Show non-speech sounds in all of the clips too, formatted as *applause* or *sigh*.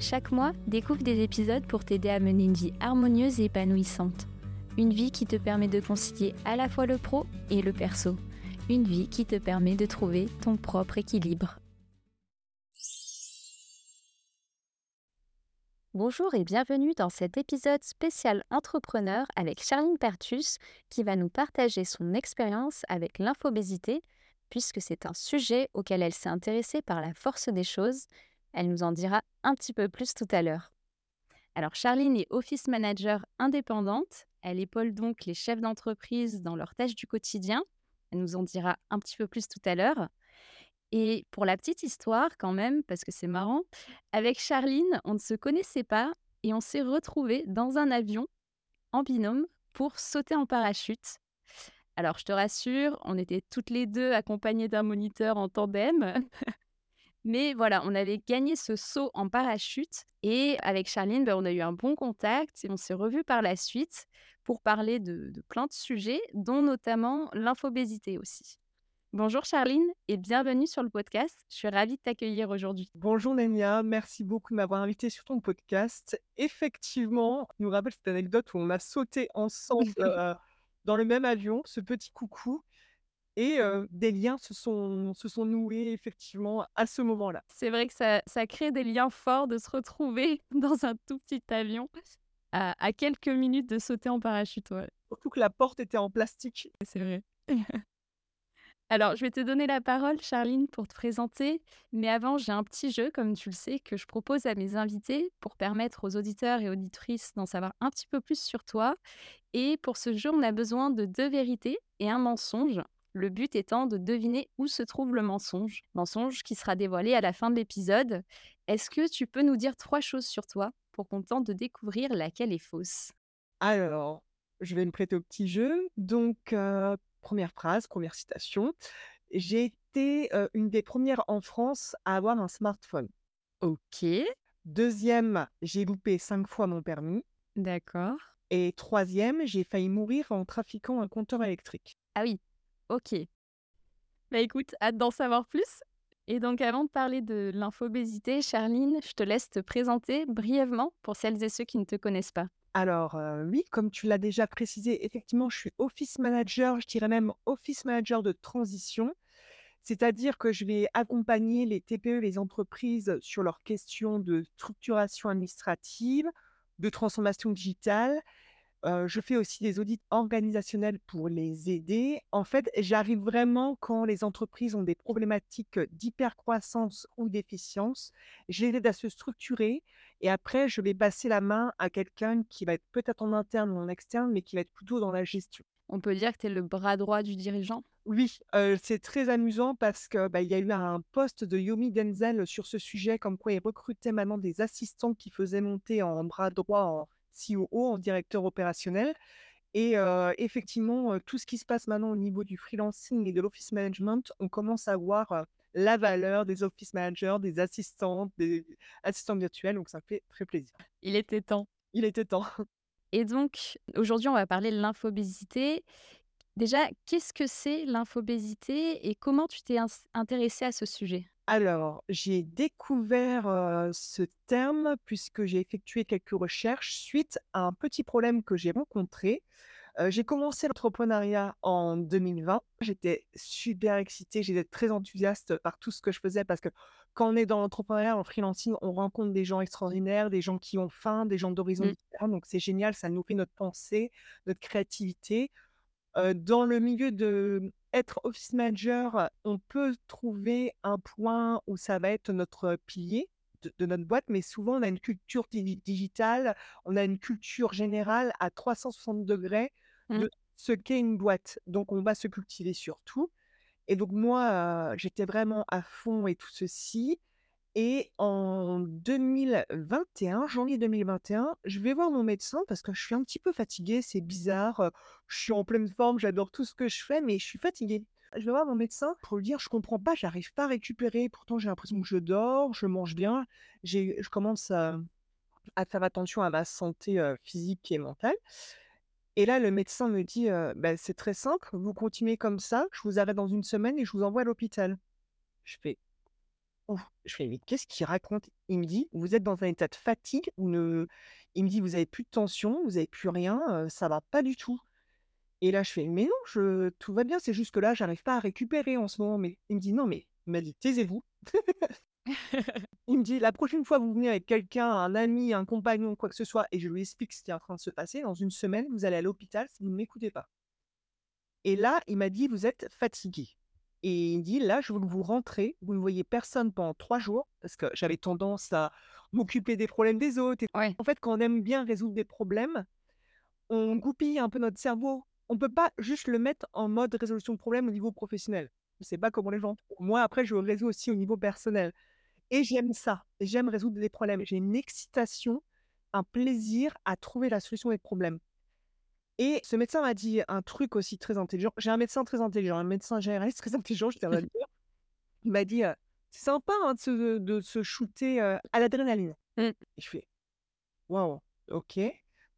Chaque mois, découvre des épisodes pour t'aider à mener une vie harmonieuse et épanouissante. Une vie qui te permet de concilier à la fois le pro et le perso. Une vie qui te permet de trouver ton propre équilibre. Bonjour et bienvenue dans cet épisode spécial entrepreneur avec Charline Pertus qui va nous partager son expérience avec l'infobésité puisque c'est un sujet auquel elle s'est intéressée par la force des choses elle nous en dira un petit peu plus tout à l'heure. Alors Charline est office manager indépendante. Elle épaule donc les chefs d'entreprise dans leurs tâches du quotidien. Elle nous en dira un petit peu plus tout à l'heure. Et pour la petite histoire quand même, parce que c'est marrant, avec Charline, on ne se connaissait pas et on s'est retrouvés dans un avion en binôme pour sauter en parachute. Alors je te rassure, on était toutes les deux accompagnées d'un moniteur en tandem. *laughs* Mais voilà, on avait gagné ce saut en parachute et avec Charline, ben, on a eu un bon contact et on s'est revus par la suite pour parler de, plein de sujets, dont notamment l'infobésité aussi. Bonjour Charline et bienvenue sur le podcast. Je suis ravie de t'accueillir aujourd'hui. Bonjour Némia, merci beaucoup de m'avoir invité sur ton podcast. Effectivement, je nous rappelle cette anecdote où on a sauté ensemble *laughs* euh, dans le même avion, ce petit coucou. Et des liens se sont, se sont noués effectivement à ce moment-là. C'est vrai que ça, ça, crée des liens forts de se retrouver *laughs* dans un tout petit avion à, à quelques minutes de sauter en parachute. Surtout que la porte était en plastique. C'est vrai. *laughs* Alors, je vais te donner la parole, Charline, pour te présenter. Mais avant, j'ai un petit jeu, comme tu le sais, que je propose à mes invités pour permettre aux auditeurs et auditrices d'en savoir un petit peu plus sur toi. Et pour ce jeu, on a besoin de deux vérités et un mensonge. Le but étant de deviner où se trouve le mensonge, mensonge qui sera dévoilé à la fin de l'épisode. Est-ce que tu peux nous dire trois choses sur toi pour qu'on tente de découvrir laquelle est fausse? Alors, je vais me prêter au petit jeu. Donc, euh, première phrase, première citation. J'ai été euh, une des premières en France à avoir un smartphone. Ok. Deuxième, j'ai loupé cinq fois mon permis. D'accord. Et troisième, j'ai failli mourir en trafiquant un compteur électrique. Ah oui, Ok. Bah écoute, hâte d'en savoir plus. Et donc avant de parler de l'infobésité, Charline, je te laisse te présenter brièvement pour celles et ceux qui ne te connaissent pas. Alors oui, comme tu l'as déjà précisé, effectivement, je suis office manager, je dirais même office manager de transition. C'est-à-dire que je vais accompagner les TPE, les entreprises sur leurs questions de structuration administrative, de transformation digitale je fais aussi des audits organisationnels pour les aider. En fait, j'arrive vraiment quand les entreprises ont des problématiques d'hypercroissance ou d'efficience. Je les aide à se structurer et après, je vais passer la main à quelqu'un qui va être peut-être en interne ou en externe, mais qui va être plutôt dans la gestion. On peut dire que tu es le bras droit du dirigeant? Oui, c'est très amusant parce qu'il bah, y a eu un poste de Yomi Denzel sur ce sujet, comme quoi il recrutait maintenant des assistants qui faisaient monter en bras droit en COO, en directeur opérationnel. Et effectivement, tout ce qui se passe maintenant au niveau du freelancing et de l'office management, on commence à voir la valeur des office managers, des assistants, des assistants virtuels. Donc, ça fait très plaisir. Il était temps. Il était temps. Et donc, aujourd'hui, on va parler de l'infobésité. Déjà, qu'est-ce que c'est l'infobésité et comment tu t'es intéressé à ce sujet? Alors, j'ai découvert ce terme puisque j'ai effectué quelques recherches suite à un petit problème que j'ai rencontré. j'ai commencé l'entrepreneuriat en 2020. J'étais super excitée, j'étais très enthousiaste par tout ce que je faisais parce que quand on est dans l'entrepreneuriat, en freelancing, on rencontre des gens extraordinaires, des gens qui ont faim, des gens d'horizons mmh. différents. Donc, c'est génial, ça nourrit notre pensée, notre créativité. Dans le milieu de être office manager, on peut trouver un point où ça va être notre pilier de, notre boîte, mais souvent on a une culture digitale, on a une culture générale à 360 degrés de mmh. ce qu'est une boîte. Donc on va se cultiver sur tout. Et donc moi, j'étais vraiment à fond et tout ceci. Et en 2021, janvier 2021, je vais voir mon médecin parce que je suis un petit peu fatiguée, c'est bizarre. euh, Je suis en pleine forme, j'adore tout ce que je fais, mais je suis fatiguée. Je vais voir mon médecin pour lui dire, je comprends pas, j'arrive pas à récupérer. Pourtant, j'ai l'impression que je dors, je mange bien, je commence à, à faire attention à ma santé euh, physique et mentale. Et là, le médecin me dit, euh, Ben, c'est très simple, vous continuez comme ça, je vous arrête dans une semaine et je vous envoie à l'hôpital. Je fais, Ouf, je fais: «Mais qu'est-ce qu'il raconte?» il me dit: «Vous êtes dans un état de fatigue, vous ne» il me dit: «Vous avez plus de tension, vous avez plus rien, heu, ça va pas du tout» et là je fais: «Mais non, je tout va bien, c'est juste que là, j'arrive pas à récupérer en ce moment, mais» il me dit: «Non mais» il m'a dit: «Taisez-vous». *laughs* Il me dit: «La prochaine fois, vous venez avec quelqu'un, un ami, un compagnon, quoi que ce soit et je lui explique ce qui est en train de se passer, dans une semaine, vous allez à l'hôpital si vous ne m'écoutez pas» et là, il m'a dit: «Vous êtes fatigué» et il me dit: «Là, je veux que vous rentrez, vous ne voyez personne pendant 3 jours» parce que j'avais tendance à m'occuper des problèmes des autres et Ouais, en fait, quand on aime bien résoudre des problèmes, on goupille un peu notre cerveau. On peut pas juste le mettre en mode résolution de problème au niveau professionnel. Je sais pas comment les gens moi, après, je résous aussi au niveau personnel et j'aime ça. J'aime résoudre des problèmes. J'ai une excitation, un plaisir à trouver la solution des problèmes et ce médecin m'a dit un truc aussi très intelligent. J'ai un médecin très intelligent, un médecin généraliste très intelligent, je tiens à le dire. Il m'a dit, heu: «C'est sympa, hein, de se de se shooter, heu, à l'adrénaline» mmh, et je fais: «Waouh, OK».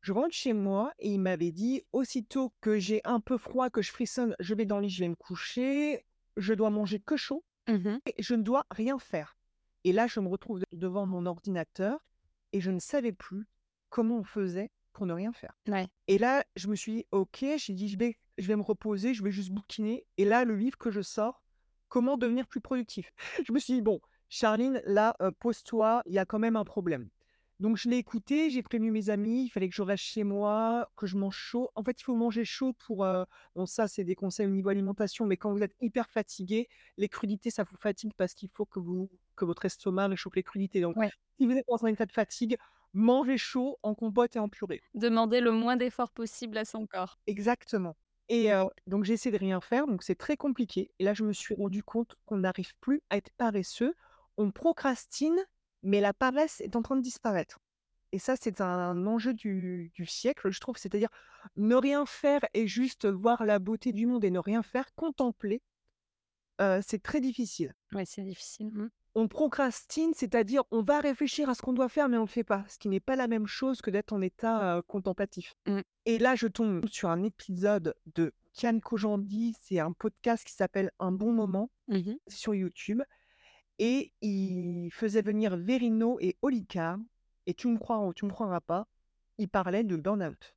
Je rentre chez moi et il m'avait dit: «Aussitôt que j'ai un peu froid, que je frissonne, je vais dans le lit, je vais me coucher. Je dois manger que chaud mmh et je ne dois rien faire» et là, je me retrouve de devant mon ordinateur et je ne savais plus comment on faisait pour ne rien faire. ouais, Et là, je me suis dit: «OK», j'ai dit: «Je vais je vais me reposer, je vais juste bouquiner» et là, le livre que je sors, «Comment devenir plus productif». *laughs* Je me suis dit: «Bon, Charline, là, heu, pose-toi, il y a quand même un problème». Donc je l'ai écouté, j'ai prévenu mes amis, il fallait que je reste chez moi, que je mange chaud. En fait, il faut manger chaud pour, heu bon ça, c'est des conseils au niveau alimentation, mais quand vous êtes hyper fatigué, les crudités, ça vous fatigue parce qu'il faut que vous que votre estomac réchauffe les crudités. Donc ouais. si vous êtes dans un état de fatigue, mangez chaud en compote et en purée. Demander le moins d'efforts possible à son corps. Exactement et heu, donc j'ai essayé de rien faire, donc c'est très compliqué et là, je me suis rendu compte qu'on n'arrive plus à être paresseux. On procrastine, mais la paresse est en train de disparaître et ça, c'est un enjeu du du siècle, je trouve. C'est-à-dire ne rien faire et juste voir la beauté du monde et ne rien faire, contempler, c'est très difficile. Ouais, c'est difficile. Mmh. On procrastine, c'est-à-dire on va réfléchir à ce qu'on doit faire, mais on ne le fait pas, ce qui n'est pas la même chose que d'être en état, contemplatif. Mmh. Et là, je tombe sur un épisode de Kian Kojandi, c'est un podcast qui s'appelle Un bon moment, Mmh sur YouTube et il faisait venir Verino et Olika et tu me crois ou tu me croiras pas, ils parlaient de burn-out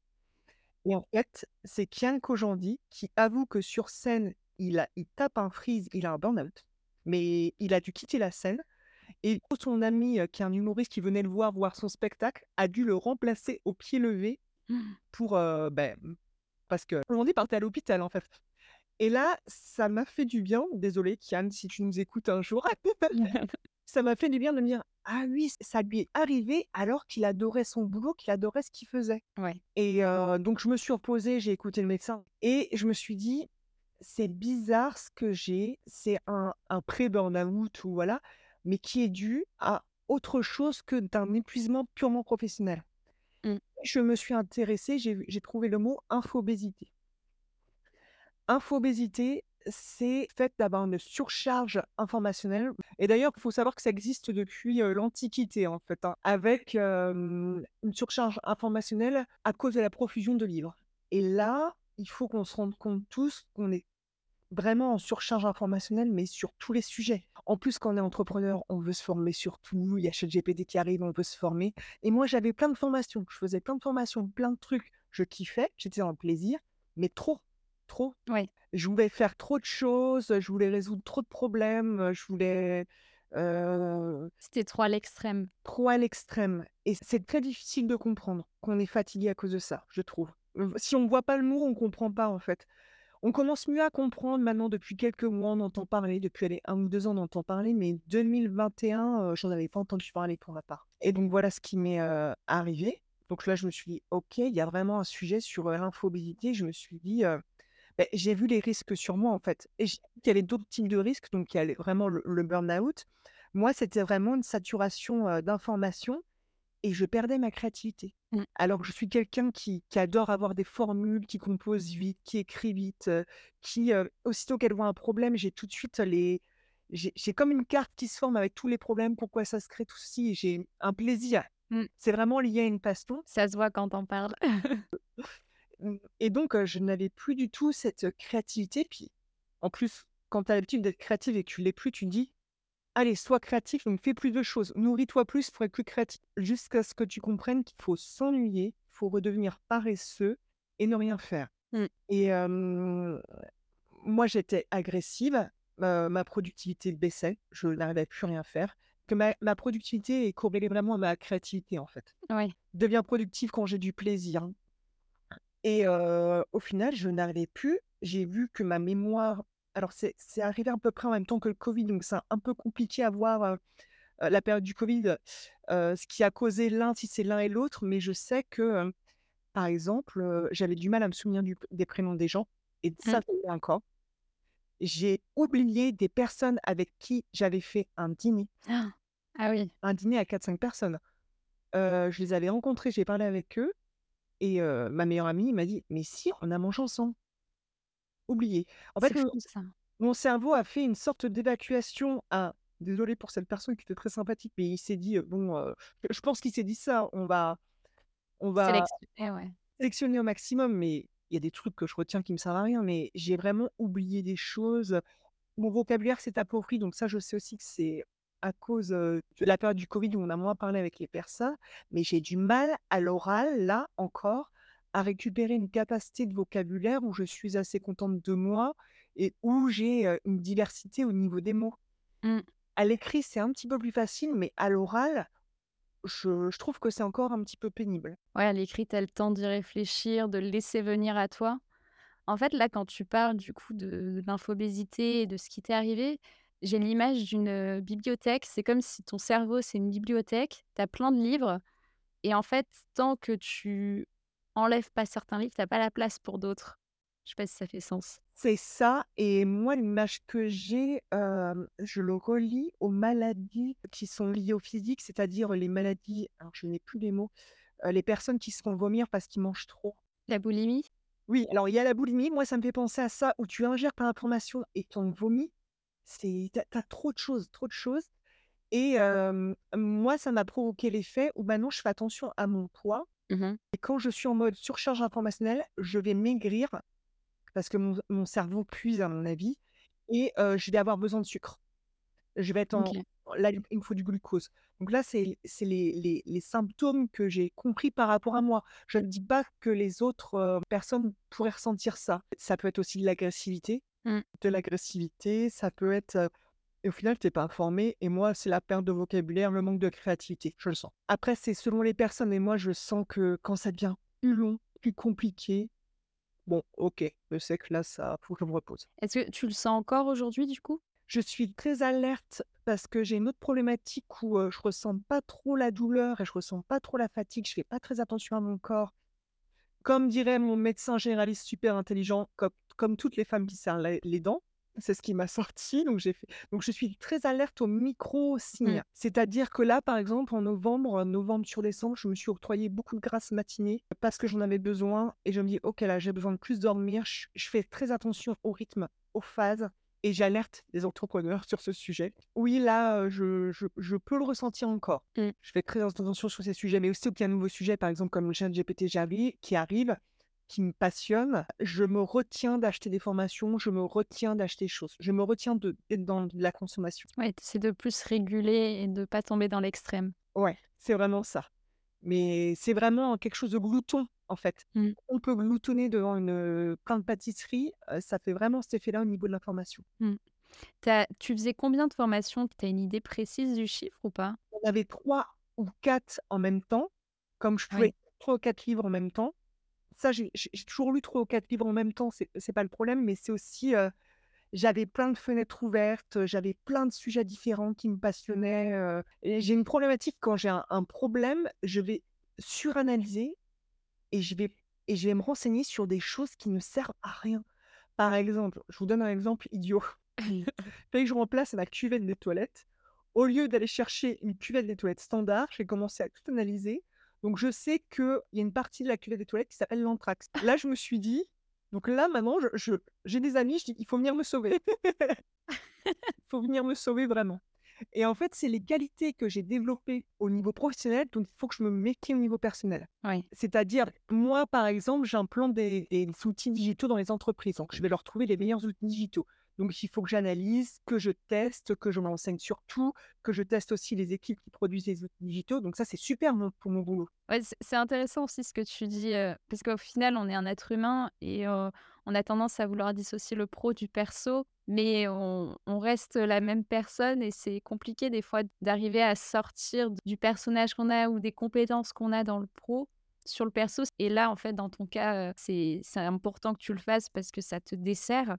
et en fait, c'est Kian Kojandi qui avoue que sur scène, il a il tape un freeze, il a un burn-out, mais il a dû quitter la scène et son ami, qui est un humoriste qui venait le voir, voir son spectacle, a dû le remplacer au pied levé pour, heu, beh, mmh, parce que Kojandi partait à l'hôpital, en fait. Et là, ça m'a fait du bien, désolée Kian si tu nous écoutes un jour, *laughs* *laughs* ça m'a fait du bien de me dire: «Ah oui, ça lui est arrivé alors qu'il adorait son boulot, qu'il adorait ce qu'il faisait» Ouais. et heu, donc je me suis reposée, j'ai écouté le médecin et je me suis dit: «C'est bizarre ce que j'ai, c'est un un pré-burn-out ou voilà, mais qui est dû à autre chose que d'un épuisement purement professionnel». Mmh. Je me suis intéressée, j'ai trouvé le mot infobésité. Infobésité, c'est le fait d'avoir une surcharge informationnelle et d'ailleurs, il faut savoir que ça existe depuis, l'Antiquité, en fait, hein, avec, une surcharge informationnelle à cause de la profusion de livres et là, il faut qu'on se rende compte tous qu'on est vraiment en surcharge informationnelle, mais sur tous les sujets. En plus, quand on est entrepreneur, on veut se former sur tout, il y a ChatGPT qui arrive, on veut se former et moi, j'avais plein de formations, je faisais plein de formations, plein de trucs, je kiffais, j'étais dans le plaisir, mais trop, trop. Ouais. Je voulais faire trop de choses, je voulais résoudre trop de problèmes, je voulais, heu, C'était trop à l'extrême. trop à l'extrême et c'est très difficile de comprendre qu'on est fatigué à cause de ça, je trouve. Si on voit pas le mot, on comprend pas, en fait. On commence mieux à comprendre maintenant depuis quelques mois, on entend parler, depuis 1 ou 2 ans, on entend parler, mais 2021, heu, j'en avais pas entendu parler pour ma part et donc voilà ce qui m'est, heu, arrivé. Donc là, je me suis dit: «OK, il y a vraiment un sujet sur, heu, l'infobésité». Je me suis dit, heu Beh, j'ai vu les risques sur moi, en fait et j'ai qu'il y avait d'autres types de risques, donc il y a vraiment le le burn-out, Moi, c'était vraiment une saturation, d'informations et je perdais ma créativité. Mmh. Alors que je suis quelqu'un qui qui adore avoir des formules, qui compose vite, qui écrit vite, qui, aussitôt qu'elle voit un problème, j'ai tout de suite les j'ai comme une carte qui se forme avec tous les problèmes, pourquoi ça se crée, tout ceci j'ai un plaisir. Mmh. C'est vraiment lié à une passion. Ça se voit quand tu en parles. *laughs* Mmh et donc je n'avais plus du tout cette, créativité. Puis, en plus, quand tu as l'habitude d'être créative et que tu l'es plus, tu dis: «Allez, sois créatif, donc fais plus de choses, nourris-toi plus pour être plus créatif». Jusqu'à ce que tu comprennes qu'il faut s'ennuyer, il faut redevenir paresseux et ne rien faire. Mmh. Et moi, j'étais agressive, ma productivité baissait, je n'arrivais plus à rien faire. Que ma ma productivité est corrélée vraiment à ma créativité, en fait. Oui. Deviens productive quand j'ai du plaisir. Et au final, je n'arrivais plus. J'ai vu que ma mémoire alors c'est c'est arrivé à peu près en même temps que le covid, donc c'est un peu compliqué à voir, heu heu, la période du covid, heu, ce qui a causé l'un, si c'est l'un et l'autre. Mais je sais que, par exemple, j'avais du mal à me souvenir du des prénoms des gens et Mmh. ça, un cas. J'ai oublié des personnes avec qui j'avais fait un dîner, Ah Ah oui. un dîner à quatre cinq personnes. Heu, je les avais rencontrés, j'ai parlé avec eux et ma meilleure amie m'a dit: «Mais si, on a mangé ensemble». Oublié. En fait, mon cerveau a fait une sorte d'évacuation à désolé pour cette personne qui était très sympathique, mais il s'est dit, heu: «Bon, heu» je pense qu'il s'est dit ça: «On va on va Sélectionner, ouais. sélectionner au maximum», mais il y a des trucs que je retiens qui me servent à rien, mais j'ai vraiment oublié des choses. Mon vocabulaire s'est appauvri, donc ça, je sais aussi que c'est à cause, heu, de la période du covid où on a moins parlé avec les personnes, mais j'ai du mal à l'oral, là, encore, à récupérer une capacité de vocabulaire où je suis assez contente de moi et où j'ai, une diversité au niveau des mots. Mmh. À l'écrit, c'est un petit peu plus facile, mais à l'oral, je je trouve que c'est encore un petit peu pénible. Ouais, à l'écrit, tu le temps d'y réfléchir, de le laisser venir à toi. En fait, là, quand tu parles du coup de de l'infobésité et de ce qui t'est arrivé, j'ai l'image d'une, bibliothèque. C'est comme si ton cerveau, c'est une bibliothèque, tu as plein de livres et en fait, tant que tu enlèves pas certains livres, tu as pas la place pour d'autres. Je sais pas si ça fait sens? C'est ça et moi l'image que j'ai, je le relie aux maladies qui sont liées au physique, c'est-à-dire les maladies alors je n'ai plus les mots, les personnes qui se font vomir parce qu'ils mangent trop. La boulimie? Oui, alors il y a la boulimie, moi ça me fait penser à ça où tu ingères plein d'informations et tu en vomis. C'est tu as trop de choses, trop de choses et moi ça m'a provoqué l'effet où maintenant je fais attention à mon poids Mmh et quand je suis en mode surcharge informationnelle, je vais maigrir parce que mon mon cerveau puise à mon avis et je vais avoir besoin de sucre. Je vais être en là, il me faut du glucose. Donc là, c'est les les les symptômes que j'ai compris par rapport à moi. Je ne dis pas que les autres, personnes pourraient ressentir ça. Ça peut être aussi de l'agressivité Mmh. de l'agressivité, ça peut être, et au final, tu es pas informé et moi, c'est la perte de vocabulaire, le manque de créativité, je le sens. Après, c'est selon les personnes et moi, je sens que quand ça devient plus long, plus compliqué, bon, OK, je sais que là, ça faut que je me repose. Est-ce que tu le sens encore aujourd'hui, du coup? Je suis très alerte parce que j'ai une autre problématique où, je ressens pas trop la douleur et je ressens pas trop la fatigue, je fais pas très attention à mon corps. Comme dirait mon médecin généraliste super intelligent, comme comme toutes les femmes qui serrent les dents, c'est ce qui m'a sorti, donc j'ai fait donc je suis très alerte aux Mmh. micro-signes. C'est-à-dire que là, par exemple, en novembre, novembre sur décembre, je me suis octroyé beaucoup de grasses matinées parce que j'en avais besoin et je me dis: «OK, là, j'ai besoin de plus dormir». Je je fais très attention au rythme, aux phases et j'alerte les entrepreneurs sur ce sujet. Oui, là, je je je peux le ressentir encore. Mmh. Je fais très attention sur ces sujets, mais aussi qu'il y a un nouveau sujet, par exemple, comme le ChatGPT Javi qui arrive, qui me passionne, je me retiens d'acheter des formations, je me retiens d'acheter des choses. Je me retiens d'être dans de la consommation. Ouais, tu de plus réguler et de pas tomber dans l'extrême. Ouais, c'est vraiment ça. Mais c'est vraiment quelque chose de glouton, en fait. Mmh. On peut gloutonner devant une, plein de pâtisseries, ça fait vraiment cet effet-là au niveau de l'information. Mmh. Tu faisais combien de formations? Tu as une idée précise du chiffre ou pas? On avait 3 ou 4 en même temps, comme je pouvais Oui. 3 ou 4 livres en même temps. Ça, j'ai toujours lu 3 ou 4 livres en même temps, c'est pas le problème, mais c'est aussi, j'avais plein de fenêtres ouvertes, j'avais plein de sujets différents qui me passionnaient, et j'ai une problématique quand j'ai un un problème, je vais suranalyser et je vais et je vais me renseigner sur des choses qui ne servent à rien. Par exemple, je vous donne un exemple idiot. *laughs* Fallait que je remplace ma cuvette des toilettes. au lieu d'aller chercher une cuvette des toilettes standard, j'ai commencé à tout analyser. Donc je sais qu'il y a une partie de la cuvette des toilettes qui s'appelle l'anthrax. Là, je me suis dit, donc là, maintenant, je, je- j'ai des amis, je dis, il faut venir me sauver. *laughs* Il faut venir me sauver vraiment. Et en fait, c'est les qualités que j'ai développées au niveau professionnel, donc il faut que je me méfie au niveau personnel. Oui. C'est-à-dire, moi, par exemple, j'implante des, des outils digitaux dans les entreprises. Donc, je vais leur trouver les meilleurs outils digitaux. Donc, il faut que j'analyse, que je teste, que je m'enseigne sur tout, que je teste aussi les équipes qui produisent les outils digitaux. Donc, ça, c'est super pour mon boulot. C'est intéressant aussi ce que tu dis, parce qu'au final, on est un être humain et on a tendance à vouloir dissocier le pro du perso, mais on reste la même personne et c'est compliqué des fois d'arriver à sortir du personnage qu'on a ou des compétences qu'on a dans le pro sur le perso. Et là, en fait, dans ton cas, c'est important que tu le fasses parce que ça te dessert.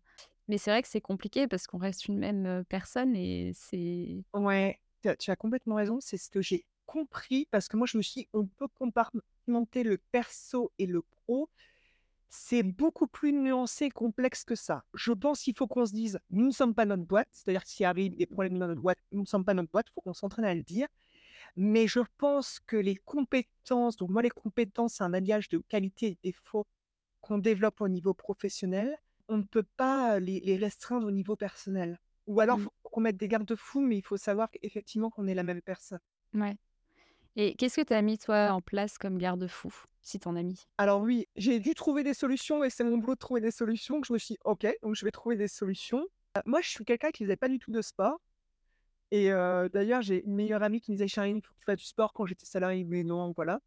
Mais c'est vrai que c'est compliqué parce qu'on reste une même personne et c'est... Ouais, tu as, complètement raison. C'est ce que j'ai compris parce que moi, je me suis dit, on peut compartimenter le perso et le pro. C'est beaucoup plus nuancé et complexe que ça. Je pense qu'il faut qu'on se dise, nous ne sommes pas notre boîte. C'est-à-dire s'il arrive des problèmes dans notre boîte, nous ne sommes pas notre boîte. Il faut qu'on s'entraîne à le dire. Mais je pense que les compétences, donc moi, les compétences, c'est un alliage de qualité et de défaut qu'on développe au niveau professionnel. On ne peut pas les, les restreindre au niveau personnel. Ou alors, il Mm. faut qu'on mette des garde-fous, mais il faut savoir effectivement qu'on est la même personne. Ouais. Et qu'est-ce que tu as mis, toi, en place comme garde-fou, si t'en as mis? Alors oui, j'ai dû trouver des solutions et c'est mon boulot de trouver des solutions que je me suis dit, ok, donc je vais trouver des solutions. Euh, Moi, je suis quelqu'un qui ne faisait pas du tout de sport. Et euh, d'ailleurs, j'ai une meilleure amie qui me disait, Charline, il faut que tu fasses du sport quand j'étais salariée. Mais non, voilà.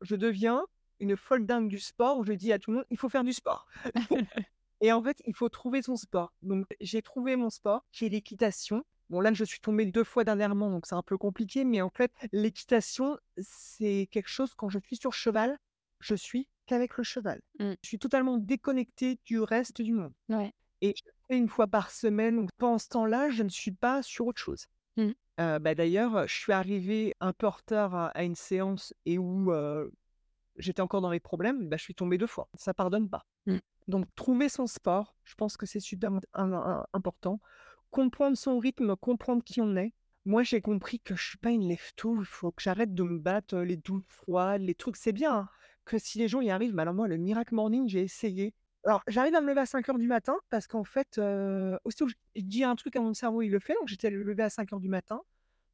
Je deviens une folle dingue du sport où je dis à tout le monde, il faut faire du sport. *laughs* *laughs* Et en fait, il faut trouver son sport. Donc, j'ai trouvé mon sport, qui est l'équitation. Bon, là, je suis tombée deux fois dernièrement, donc c'est un peu compliqué. Mais en fait, l'équitation, c'est quelque chose, quand je suis sur cheval, je suis qu'avec le cheval. Mm. Je suis totalement déconnectée du reste du monde. Ouais. Et je le fais une fois par semaine. Donc, pendant ce temps-là, je ne suis pas sur autre chose. Mm. Euh, bah, D'ailleurs, je suis arrivée un peu en retard à, à une séance et où euh, j'étais encore dans les problèmes, bah, je suis tombée deux fois. Ça pardonne pas. Mm. Donc, trouver son sport, je pense que c'est super im- important. Comprendre son rythme, comprendre qui on est. Moi, j'ai compris que je suis pas une lève-tout. Il faut que j'arrête de me battre les douches froides, les trucs. C'est bien hein, que si les gens y arrivent, mais alors moi, le Miracle Morning, j'ai essayé. Alors, j'arrive à me lever à 5 heures du matin parce qu'en fait, euh, aussitôt que je dis un truc à mon cerveau, il le fait. Donc, j'étais levé à 5 heures du matin.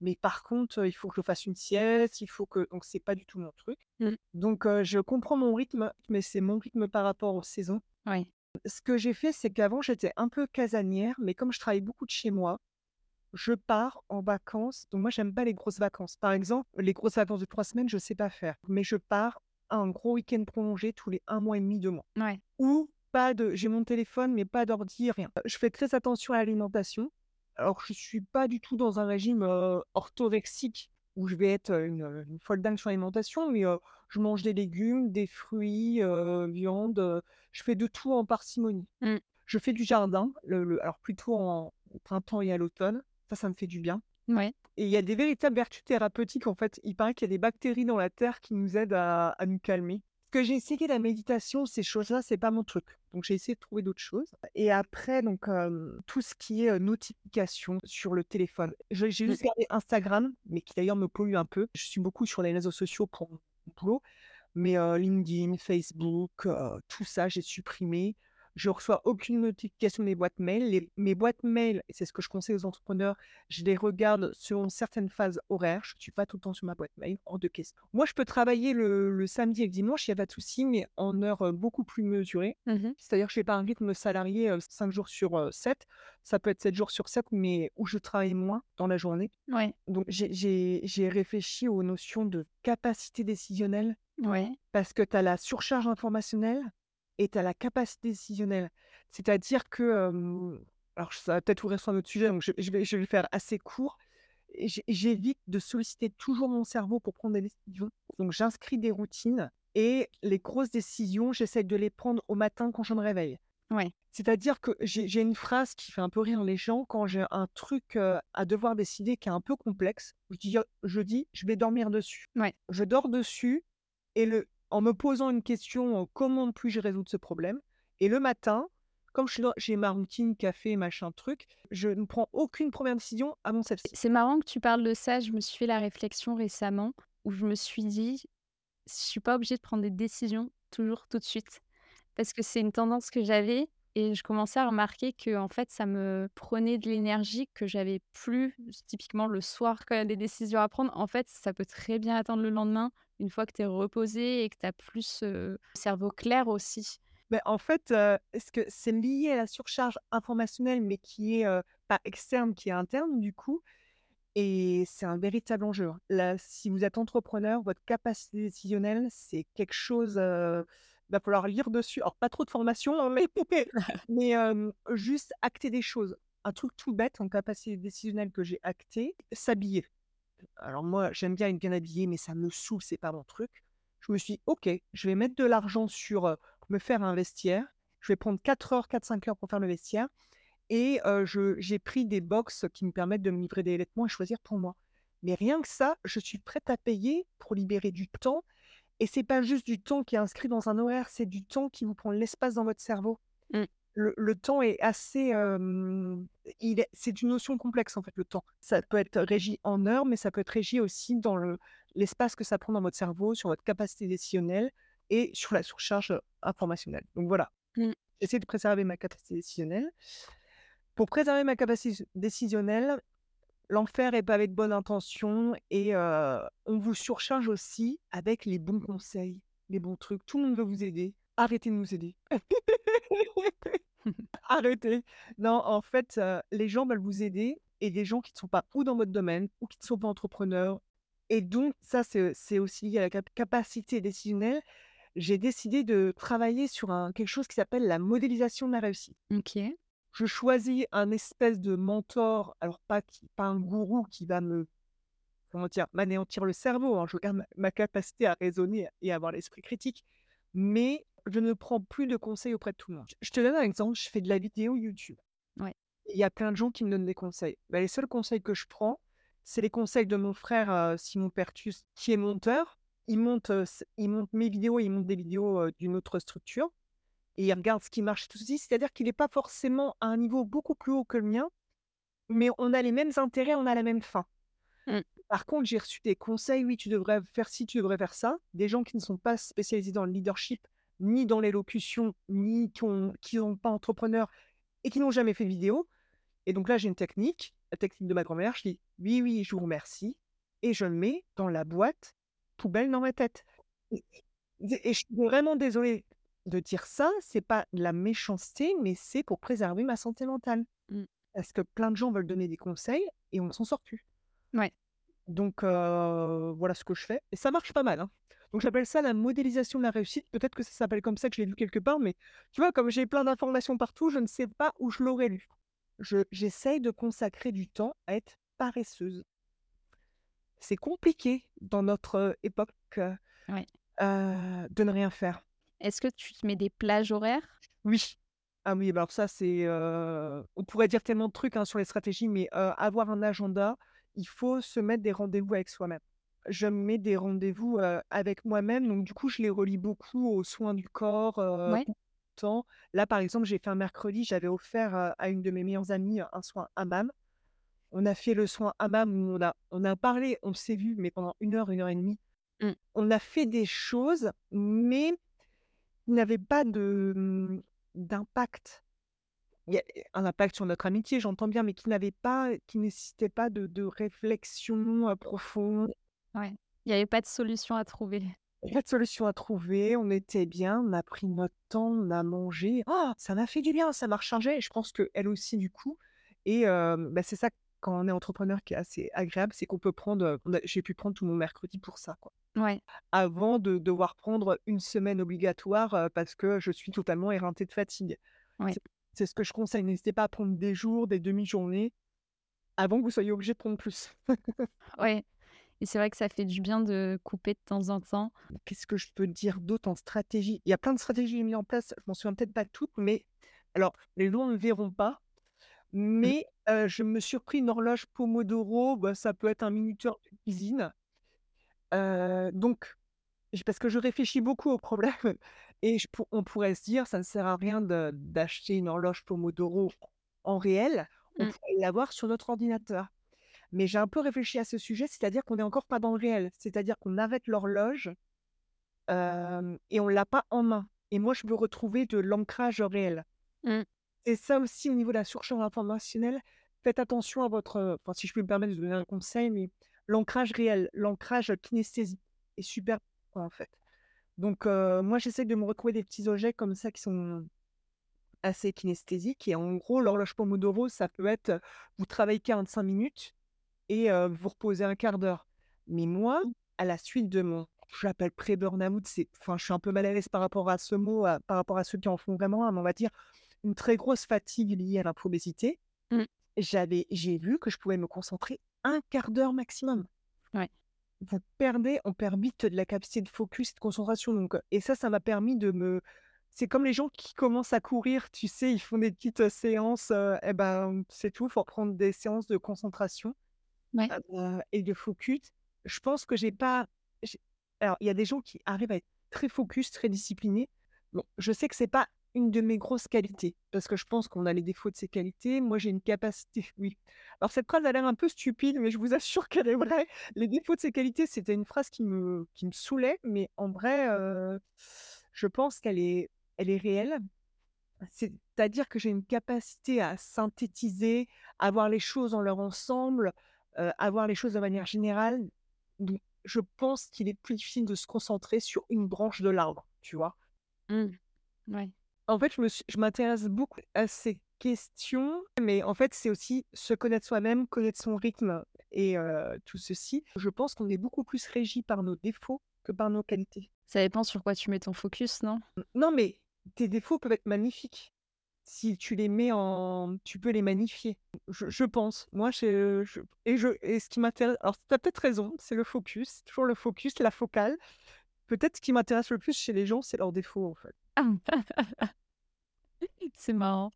Mais par contre, il faut que je fasse une sieste, il faut que. Donc, c'est pas du tout mon truc. Mm. Donc, euh, je comprends mon rythme, mais c'est mon rythme par rapport aux saisons. Ouais. Ce que j'ai fait, c'est qu'avant, j'étais un peu casanière, mais comme je travaille beaucoup de chez moi, je pars en vacances. Donc, moi, j'aime pas les grosses vacances. Par exemple, les grosses vacances de trois semaines, je sais pas faire. Mais je pars un gros week-end prolongé tous les un mois et demi, deux mois. Ouais. Ou pas de. J'ai mon téléphone, mais pas d'ordi, rien. Je fais très attention à l'alimentation. Alors, je suis pas du tout dans un régime euh, orthorexique où je vais être euh, une, une folle dingue sur l'alimentation, mais euh, je mange des légumes, des fruits, euh, viande. euh, je fais de tout en parcimonie. Mm. Je fais du jardin, le, le- alors plutôt en, au printemps et à l'automne. Ça, ça me fait du bien. Ouais. Et il y a des véritables vertus thérapeutiques. En fait, il paraît qu'il y a des bactéries dans la terre qui nous aident à, à nous calmer. Que j'ai essayé la méditation, ces choses-là, c'est pas mon truc. Donc j'ai essayé de trouver d'autres choses. Et après, donc euh, tout ce qui est euh, notification sur le téléphone. J'ai Mm. juste gardé Instagram, mais qui d'ailleurs me pollue un peu. Je suis beaucoup sur les réseaux sociaux pour mon boulot. Mais euh, LinkedIn, Facebook, tout ça, j'ai supprimé. Je reçois aucune notification de mes boîtes mail. Les- mes boîtes mail, et c'est ce que je conseille aux entrepreneurs, je les regarde selon certaines phases horaires. Je ne suis pas tout le temps sur ma boîte mail, hors de question. Moi, je peux travailler le, le samedi et le dimanche, il n'y a pas de souci, mais en heure euh, beaucoup plus mesurée. Mhm. C'est-à-dire que je n'ai pas un rythme salarié 5 jours sur euh, 7. Ça peut être 7 jours sur 7, mais où je travaille moins dans la journée. Ouais. Donc, j'ai- j'ai j'ai réfléchi aux notions de capacité décisionnelle Ouais. parce que tu as la surcharge informationnelle et tu as la capacité décisionnelle. C'est-à-dire que, euh, alors ça va peut-être ouvrir sur un autre sujet, donc je, je vais, je vais le faire assez court. J'évite de solliciter toujours mon cerveau pour prendre des décisions. Donc j'inscris des routines et les grosses décisions, j'essaie de les prendre au matin quand je me réveille. Ouais. C'est-à-dire que j'ai j'ai une phrase qui fait un peu rire les gens quand j'ai un truc euh, à devoir décider qui est un peu complexe. Je dis, je dis, je vais dormir dessus. Ouais. Je dors dessus et le, en me posant une question, comment puis-je résoudre ce problème? Et le matin, comme j'ai ma routine café, machin truc, je ne prends aucune première décision avant celle-ci. C'est marrant que tu parles de ça, je me suis fait la réflexion récemment où je me suis dit: «Je suis pas obligée de prendre des décisions toujours tout de suite». Parce que c'est une tendance que j'avais et je commençais à remarquer que en fait, ça me prenait de l'énergie que j'avais plus typiquement le soir quand il y a des décisions à prendre. En fait, ça peut très bien attendre le lendemain, une fois que tu es reposé et que tu as plus, le cerveau clair aussi. Mais en fait, est-ce que c'est lié à la surcharge informationnelle, mais qui est, pas externe, qui est interne du coup? Et c'est un véritable enjeu, hein. Là, si vous êtes entrepreneur, votre capacité décisionnelle, c'est quelque chose, heu, va falloir lire dessus. Alors pas trop de formation, hein, mais *laughs* *laughs* mais juste acter des choses. Un truc tout bête en capacité décisionnelle que j'ai acté, s'habiller. Alors moi, j'aime bien être bien habillée, mais ça me saoule, c'est pas mon truc. Je me suis dit: «OK, je vais mettre de l'argent sur, me faire un vestiaire. Je vais prendre 4 heures, 4-5 heures pour faire le vestiaire et j'ai pris des box qui me permettent de me livrer des vêtements et choisir pour moi. Mais rien que ça, je suis prête à payer pour libérer du temps et c'est pas juste du temps qui est inscrit dans un horaire, c'est du temps qui vous prend l'espace dans votre cerveau. Mmh. Le le temps est assez, hem, il est c'est une notion complexe, en fait, le temps. Ça peut être régi en heures, mais ça peut être régi aussi dans le l'espace que ça prend dans votre cerveau, sur votre capacité décisionnelle et sur la surcharge, informationnelle. Donc voilà, Mmh. j'essaie de préserver ma capacité décisionnelle. Pour préserver ma capacité décisionnelle, l'enfer est pavé de bonnes intentions et on vous surcharge aussi avec les bons conseils, les bons trucs. Tout le monde veut vous aider. Arrêtez de nous aider. *laughs* Arrêtez. Non, en fait, les gens veulent vous aider et des gens qui ne sont pas ou dans votre domaine ou qui ne sont pas entrepreneurs et donc ça, c'est aussi lié à la cap capacité décisionnelle. J'ai décidé de travailler sur quelque chose qui s'appelle la modélisation de la réussite. OK. Je choisis un espèce de mentor, alors pas qui pas un gourou qui va me comment dire? M'anéantir le cerveau, hein. Je garde ma ma capacité à raisonner et à avoir l'esprit critique, mais je ne prends plus de conseils auprès de tout le monde. Je te donne un exemple, je fais de la vidéo YouTube. Ouais. Il y a plein de gens qui me donnent des conseils. Bah, les seuls conseils que je prends, c'est les conseils de mon frère, heu, Simon Pertus, qui est monteur. Il monte, heu, s il monte mes vidéos, il monte des vidéos, heu, d'une autre structure et il regarde ce qui marche tout ceci. C'est-à-dire qu'il est pas forcément à un niveau beaucoup plus haut que le mien, mais on a les mêmes intérêts, on a la même fin. Mmh. Par contre, j'ai reçu des conseils: «Oui, tu devrais faire ci, tu devrais faire ça». Des gens qui ne sont pas spécialisés dans le leadership, ni dans l'élocution, ni qui ont qui ont pas entrepreneur et qui n'ont jamais fait de vidéo et donc là, j'ai une technique, la technique de ma grand-mère. Je dis: «Oui, oui, je vous remercie» et je le mets dans la boîte poubelle dans ma tête et je suis vraiment désolée de dire ça, c'est pas de la méchanceté, mais c'est pour préserver ma santé mentale. Mmh. Parce que plein de gens veulent donner des conseils et on ne s'en sort plus. Ouais. Donc voilà ce que je fais et ça marche pas mal, hein. Donc j'appelle ça la modélisation de la réussite. Peut-être que ça s'appelle comme ça, que je l'ai lu quelque part, mais tu vois, comme j'ai plein d'informations partout, je ne sais pas où je l'aurais lu. Je j'essaye de consacrer du temps à être paresseuse. C'est compliqué dans notre, époque, Ouais. de ne rien faire. Est-ce que tu te mets des plages horaires? Oui. Ah oui, alors ça c'est, on pourrait dire tellement de trucs, hein, sur les stratégies, mais avoir un agenda, il faut se mettre des rendez-vous avec soi-même. Je me mets des rendez-vous, avec moi-même, donc du coup, je les relie beaucoup aux soins du corps, Ouais. de temps. Là, par exemple, j'ai fait un mercredi, j'avais offert, à une de mes meilleures amies, un soin hammam. On a fait le soin hammam où on a on a parlé, on s'est vu mais pendant une heure, une heure et demie. Mmh. On a fait des choses, mais qui n'avaient pas de, mmh, d'impact. Il y a un impact sur notre amitié, j'entends bien, mais qui n'avait pas qui nécessitait pas de de réflexion, profonde. Ouais. Il y avait pas de solution à trouver. Pas de solution à trouver, on était bien, on a pris notre temps, on a mangé. Oh! Ça m'a fait du bien, ça m'a rechargée et je pense qu'elle aussi du coup et bah, c'est ça quand on est entrepreneur qui est assez agréable, c'est qu'on peut prendre, j'ai pu prendre tout mon mercredi pour ça, quoi. Ouais. Avant de devoir prendre une semaine obligatoire, parce que je suis totalement éreintée de fatigue. Ouais. C'est ce que je conseille, n'hésitez pas à prendre des jours, des demi-journées, avant que vous soyez obligés de prendre plus. *laughs* Ouais et c'est vrai que ça fait du bien de couper de temps en temps. Qu'est-ce que je peux dire d'autre en stratégie? Il y a plein de stratégies que j'ai mis en place, je m'en souviens peut-être pas toutes, mais alors les gens ne verront pas. Mais heu, je me suis repris une horloge Pomodoro, bah, ça peut être un minuteur de cuisine. Donc parce que je réfléchis beaucoup aux problèmes *laughs* Et je on pourrait se dire: «Ça ne sert à rien d'acheter une horloge Pomodoro en réel, on Mmh. pourrait l'avoir sur notre ordinateur». Mais j'ai un peu réfléchi à ce sujet, c'est-à-dire qu'on est encore pas dans le réel. C'est-à-dire qu'on arrête l'horloge, et on l'a pas en main et moi, je veux retrouver de l'ancrage réel. Mmh. C'est ça aussi au niveau de la surcharge informationnelle, faites attention à votre, enfin, si je puis me permettre de donner un conseil, mais l'ancrage réel, l'ancrage kinesthésique est super important, en fait. Donc moi, j'essaie de me retrouver des petits objets comme ça qui sont assez kinesthésiques et en gros, l'horloge Pomodoro, ça peut être, vous travaillez 45 minutes et heu, vous reposez un quart d'heure. Mais moi, à la suite de mon je l'appelle pré-burn-out, enfin, je suis un peu mal à l'aise par rapport à ce mot, à par rapport à ceux qui en font vraiment mais on va dire une très grosse fatigue liée à l'infobésité. Mmh. J'avais j'ai vu que je pouvais me concentrer un quart d'heure maximum. Ouais. Vous perdez on perd vite de la capacité de focus et de concentration donc et ça, ça m'a permis de me c'est comme les gens qui commencent à courir, tu sais, ils font des petites, séances, heu et ben, c'est tout, faut reprendre des séances de concentration, Ouais. heu et de focus. Je pense que j'ai pas j'ai alors il y a des gens qui arrivent à être très focus, très disciplinés. Bon, je sais que c'est pas une de mes grosses qualités, parce que je pense qu'on a les défauts de ces qualités. Moi, j'ai une capacité *laughs* oui. Alors cette phrase a l'air un peu stupide, mais je vous assure qu'elle est vraie. Les défauts de ces qualités, c'était une phrase qui me qui me saoulait, mais en vrai, heu, je pense qu'elle est elle est réelle. C'est-à-dire que j'ai une capacité à synthétiser, à voir les choses dans leur ensemble, heu, à voir les choses de manière générale. Je pense qu'il est plus difficile de se concentrer sur une branche de l'arbre, tu vois? Mmh. Ouais. En fait, je me suis je m'intéresse beaucoup à ces questions, mais en fait, c'est aussi se connaître soi-même, connaître son rythme et tout ceci. Je pense qu'on est beaucoup plus régi par nos défauts que par nos qualités. Ça dépend sur quoi tu mets ton focus, non? Non, mais tes défauts peuvent être magnifiques. Si tu les mets en tu peux les magnifier. Je je pense. Moi, je je et je et ce qui m'intéresse alors tu as peut-être raison, c'est le focus, toujours le focus, la focale. Peut-être ce qui m'intéresse le plus chez les gens, c'est leurs défauts, en fait. *laughs* C'est marrant.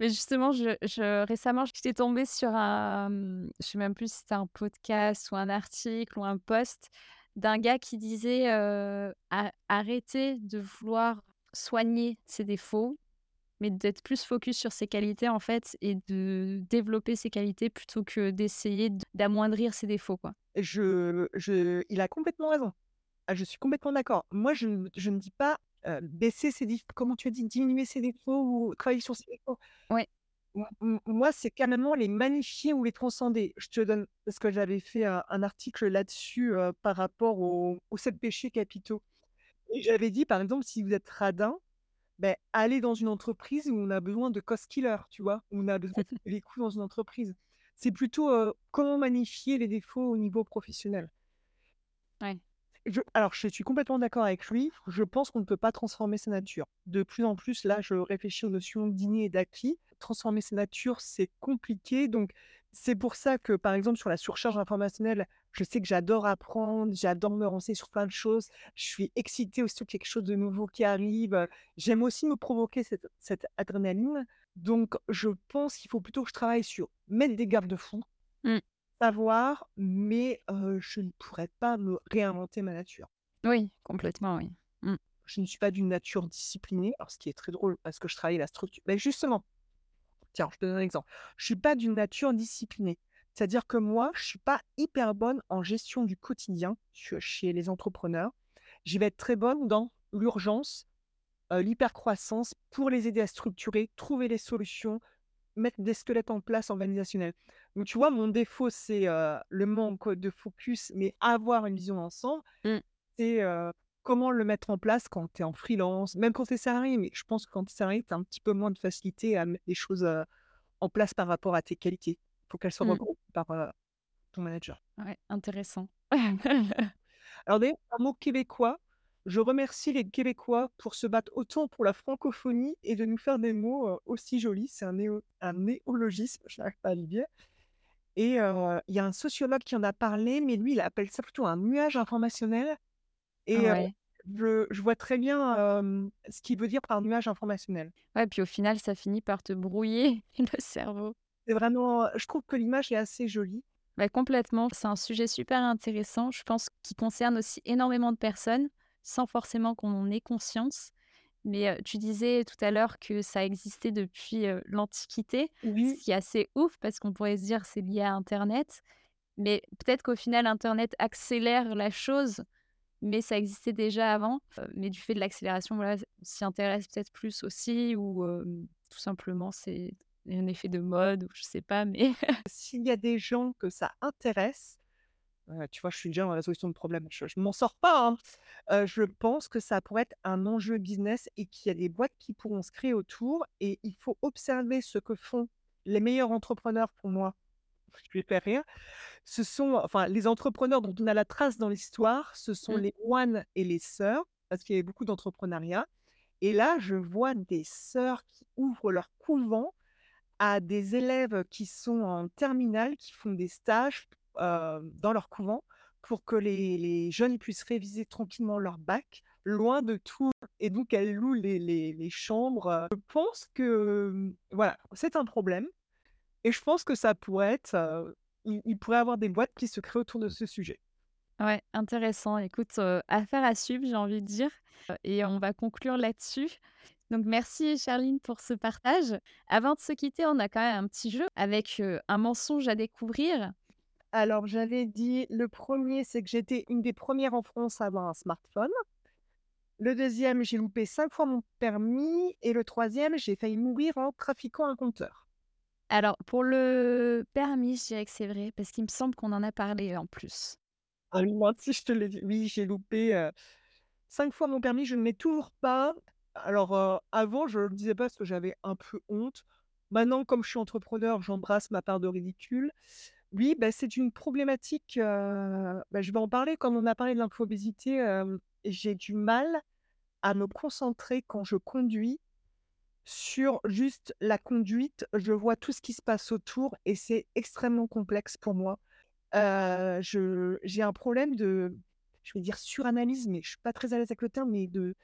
Mais justement, je je récemment, j'étais tombée sur un, mmh, je sais même plus si c'était un podcast ou un article ou un post d'un gars qui disait, heu: «A arrêtez de vouloir soigner ses défauts, mais d'être plus focus sur ses qualités, en fait, et de développer ses qualités plutôt que d'essayer d'amoindrir ses défauts, quoi». Je je il a complètement raison. Ah, je suis complètement d'accord. Moi, je ne dis pas, heu, baisser ses déf comment tu as dit? Diminuer ses défauts ou travailler sur ses défauts? Ouais. Moi, c'est carrément les magnifier ou les transcender. Je te donne parce que j'avais fait un un article là-dessus, heu, par rapport aux aux 7 péchés capitaux et j'avais dit, par exemple, si vous êtes radin, beh, allez dans une entreprise où on a besoin de cost killer, tu vois? Où on a besoin de *laughs* les coups dans une entreprise. C'est plutôt, heu, comment magnifier les défauts au niveau professionnel. Ouais. Alors je suis complètement d'accord avec lui. Je pense qu'on ne peut pas transformer sa nature. De plus en plus, là, je réfléchis aux notions d'inné et d'acquis. Transformer sa nature, c'est compliqué. Donc, c'est pour ça que, par exemple, sur la surcharge informationnelle, je sais que j'adore apprendre, j'adore me renseigner sur plein de choses. Je suis excitée aussi sur quelque chose de nouveau qui arrive. J'aime aussi me provoquer cette, adrénaline. Donc, je pense qu'il faut plutôt que je travaille sur mettre des garde-fous, Mmh. Savoir, mais je ne pourrais pas me réinventer ma nature. Oui, complètement, oui. Mmh. Je ne suis pas d'une nature disciplinée, alors ce qui est très drôle parce que je travaille la structure mais justement, tiens, je te donne un exemple. Je suis pas d'une nature disciplinée. C'est-à-dire que moi, je suis pas hyper bonne en gestion du quotidien che chez les entrepreneurs. Je vais être très bonne dans l'urgence, heu, l'hypercroissance pour les aider à structurer, trouver les solutions, mettre des squelettes en place organisationnels. Donc tu vois, mon défaut, c'est, le manque de focus, mais avoir une vision d'ensemble, Mmh. c'est, comment le mettre en place quand tu es en freelance, même quand tu es salarié, mais je pense que quand tu es salarié, tu as un petit peu moins de facilité à mettre les choses, en place par rapport à tes qualités. Il faut qu'elles soient Mmh. regroupées par, ton manager. Ouais, intéressant. Alors d'ailleurs, un mot québécois, je remercie les Québécois pour se battre autant pour la francophonie et de nous faire des mots, aussi jolis. C'est un néo un néologisme, je n'arrive pas à le dire et heu, il y a un sociologue qui en a parlé, mais lui, il appelle ça plutôt un nuage informationnel et Ouais. je je vois très bien, ce qu'il veut dire par nuage informationnel. Ouais, puis au final, ça finit par te brouiller *laughs* le cerveau. C'est vraiment, je trouve que l'image est assez jolie. Bah, complètement, c'est un sujet super intéressant, je pense, qui concerne aussi énormément de personnes. sans forcément qu'on en ait conscience. Mais, tu disais tout à l'heure que ça existait depuis, l'Antiquité, ce Oui. qui est assez ouf parce qu'on pourrait se dire c'est lié à internet. Mais peut-être qu'au final internet accélère la chose, mais ça existait déjà avant. Mais du fait de l'accélération, voilà, on s'y intéresse peut-être plus aussi ou, tout simplement c'est un effet de mode ou je sais pas, mais S'il y a des gens que ça intéresse, tu vois, je suis déjà dans la résolution de problèmes, je je m'en sors pas, hein. Je pense que ça pourrait être un enjeu business et qu'il y a des boîtes qui pourront se créer autour et il faut observer ce que font les meilleurs entrepreneurs pour moi. Je vais faire rire. Ce sont enfin, les entrepreneurs dont on a la trace dans l'histoire, ce sont Mmh. les moines et les sœurs, parce qu'il y avait beaucoup d'entrepreneuriat et là, je vois des sœurs qui ouvrent leur couvent à des élèves qui sont en terminale, qui font des stages, heu, dans leur couvent pour que les les jeunes puissent réviser tranquillement leur bac, loin de tout et donc elles louent les les les chambres. Je pense que, mmh, voilà, c'est un problème et je pense que ça pourrait être, heu, il il pourrait y avoir des boîtes qui se créent autour de ce sujet. Ouais, intéressant. Écoute, heu, affaire à suivre, j'ai envie de dire, et on va conclure là-dessus. Donc merci Charline pour ce partage. Avant de se quitter, on a quand même un petit jeu avec, un mensonge à découvrir. Alors j'avais dit le premier, c'est que j'étais une des premières en France à avoir un smartphone. Le deuxième, j'ai loupé 5 fois mon permis et le troisième, j'ai failli mourir en trafiquant un compteur. Alors pour le permis, je dirais que c'est vrai parce qu'il me semble qu'on en a parlé en plus. Ah oui, moi aussi je te l'ai dit. Oui, j'ai loupé, heu, 5 fois mon permis, je ne l'ai toujours pas. Alors, heu, avant, je le disais pas parce que j'avais un peu honte. Maintenant, comme je suis entrepreneur, j'embrasse ma part de ridicule. Oui, bah, c'est une problématique, bah, je vais en parler comme on a parlé de l'infobésité, j'ai du mal à me concentrer quand je conduis sur juste la conduite. Je vois tout ce qui se passe autour et c'est extrêmement complexe pour moi. J'ai un problème de, je vais dire suranalyse, mais je suis pas très à l'aise avec le terme, mais de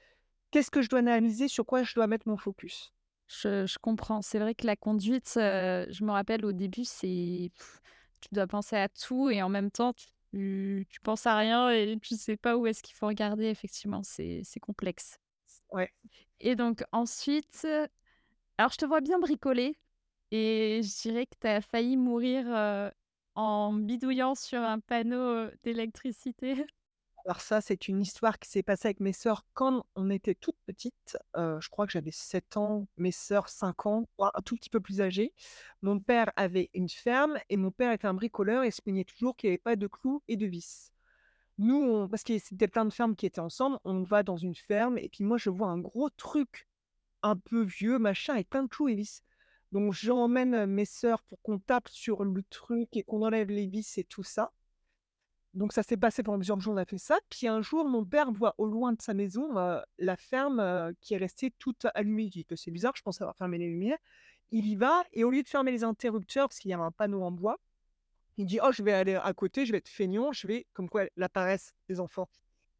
qu'est-ce que je dois analyser, sur quoi je dois mettre mon focus? Je comprends. C'est vrai que la conduite, je me rappelle au début, c'est tu dois penser à tout et en même temps tu tu penses à rien et tu sais pas où est-ce qu'il faut regarder. Effectivement, c'est complexe Ouais. et donc ensuite, heu, alors je te vois bien bricoler et je dirais que tu as failli mourir, heu, en bidouillant sur un panneau, heu, d'électricité. *laughs* Alors ça, c'est une histoire qui s'est passée avec mes sœurs quand on était toutes petites. Heu, je crois que j'avais 7 ans, mes sœurs 5 ans, un tout petit peu plus âgées. Mon père avait une ferme et mon père était un bricoleur et se plaignait toujours qu'il y avait pas de clous et de vis. Nous, parce que c'était plein de fermes qui étaient ensemble, on va dans une ferme et puis moi, je vois un gros truc un peu vieux, machin, avec plein de clous et vis. Donc j'emmène, heu, mes sœurs pour qu'on tape sur le truc et qu'on enlève les vis et tout ça. Donc ça s'est passé pendant plusieurs jours, on a fait ça. Puis un jour, mon père voit au loin de sa maison, heu, la ferme, heu, qui est restée toute allumée. Il dit que «C'est bizarre, je pensais avoir fermé les lumières». Il y va et au lieu de fermer les interrupteurs, parce qu'il y avait un panneau en bois, il dit: «Oh, je vais aller à côté, je vais être feignant, je vais» comme quoi la paresse des enfants.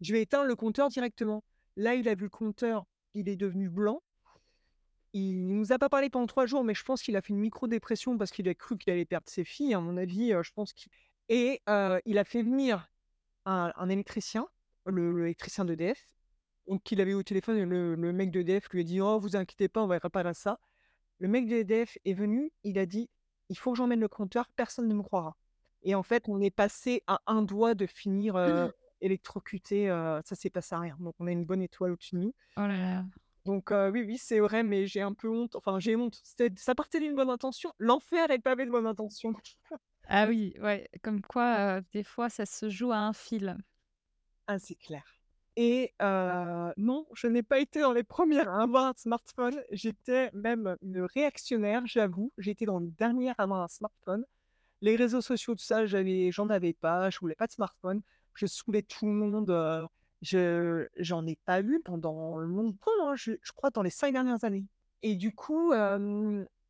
«Je vais éteindre le compteur directement». Là, il a vu le compteur, il est devenu blanc. Il nous a pas parlé pendant 3 jours, mais je pense qu'il a fait une micro-dépression parce qu'il a cru qu'il allait perdre ses filles, à mon avis, heu, je pense qu'il et il a fait venir un un électricien, le l'électricien d'EDF, donc il avait eu au téléphone le le mec d'EDF lui a dit: «Oh vous inquiétez pas, on va réparer ça». Le mec d'EDF est venu, il a dit: «Il faut que j'emmène le compteur, personne ne me croira» et en fait, on est passé à un doigt de finir, heu, *gasps* électrocutés, heu, ça s'est passé à rien, donc on a une bonne étoile au-dessus de nous. Oh là là. Donc oui, oui, c'est vrai, mais j'ai un peu honte, enfin j'ai honte, ça partait d'une bonne intention. L'enfer est pavé de bonnes intentions. Ah oui, ouais, comme quoi, des fois ça se joue à un fil. Ah, c'est clair. Et non, je n'ai pas été dans les premières à avoir un smartphone. J'étais même une réactionnaire, j'avoue. J'étais dans les dernières à avoir un smartphone. Les réseaux sociaux, tout ça, j'avais j'en avais pas, je voulais pas de smartphone. Je saoulais tout le monde, je j'en ai pas eu pendant longtemps, hein, je je crois dans les 5 dernières années. Et du coup,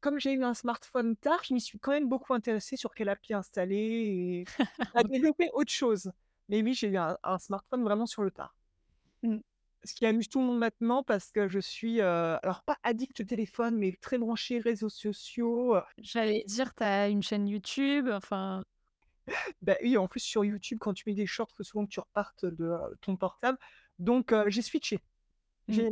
comme j'ai eu un smartphone tard, je m'y suis quand même beaucoup intéressée sur quelle appli installer et *laughs* à développer autre chose. Mais oui, j'ai eu un un smartphone vraiment sur le tard. Mmh. Ce qui amuse tout le monde maintenant parce que je suis, heu, alors pas addict au téléphone, mais très branchée réseaux sociaux, heu, J'allais dire, tu as une chaîne YouTube, enfin *laughs* bah, oui, en plus sur YouTube, quand tu mets des shorts, faut souvent que tu repartes de, heu, ton portable. Donc j'ai switché. Mmh. J'ai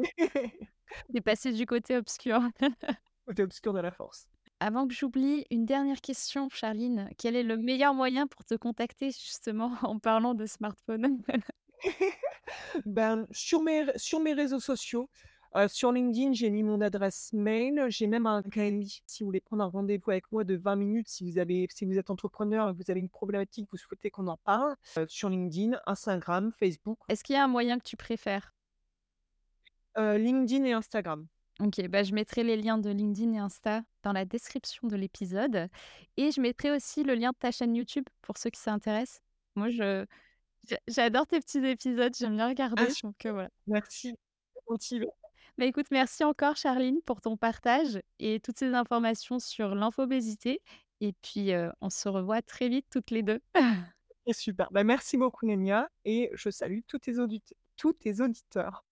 Tu passé du côté obscur. *laughs* côté obscur de la force. Avant que j'oublie, une dernière question, Charline. Quel est le meilleur moyen pour te contacter justement *laughs* en parlant de smartphone? *laughs* Ben, sur mes sur mes réseaux sociaux, heu, sur LinkedIn, j'ai mis mon adresse mail, j'ai même un Calendly si vous voulez prendre un rendez-vous avec moi de 20 minutes, si vous avez si vous êtes entrepreneur et que vous avez une problématique, vous souhaitez qu'on en parle, heu, sur LinkedIn, Instagram, Facebook, Est-ce qu'il y a un moyen que tu préfères? heu, LinkedIn et Instagram. OK, bah, je mettrai les liens de LinkedIn et Insta dans la description de l'épisode et je mettrai aussi le lien de ta chaîne YouTube pour ceux qui s'intéressent. Moi, je j'a j'adore tes petits épisodes, j'aime bien Ah regarder, voilà. merci. Bah, écoute, merci encore Charline pour ton partage et toutes ces informations sur l'infobésité et puis, heu, on se revoit très vite toutes les 2. Et super. Bah, merci beaucoup Nenia et je salue tous tes audit tous tes auditeurs.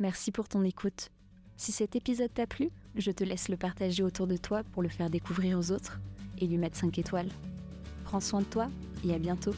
Merci pour ton écoute. Si cet épisode t'a plu, je te laisse le partager autour de toi pour le faire découvrir aux autres et lui mettre 5 étoiles. Prends soin de toi et à bientôt.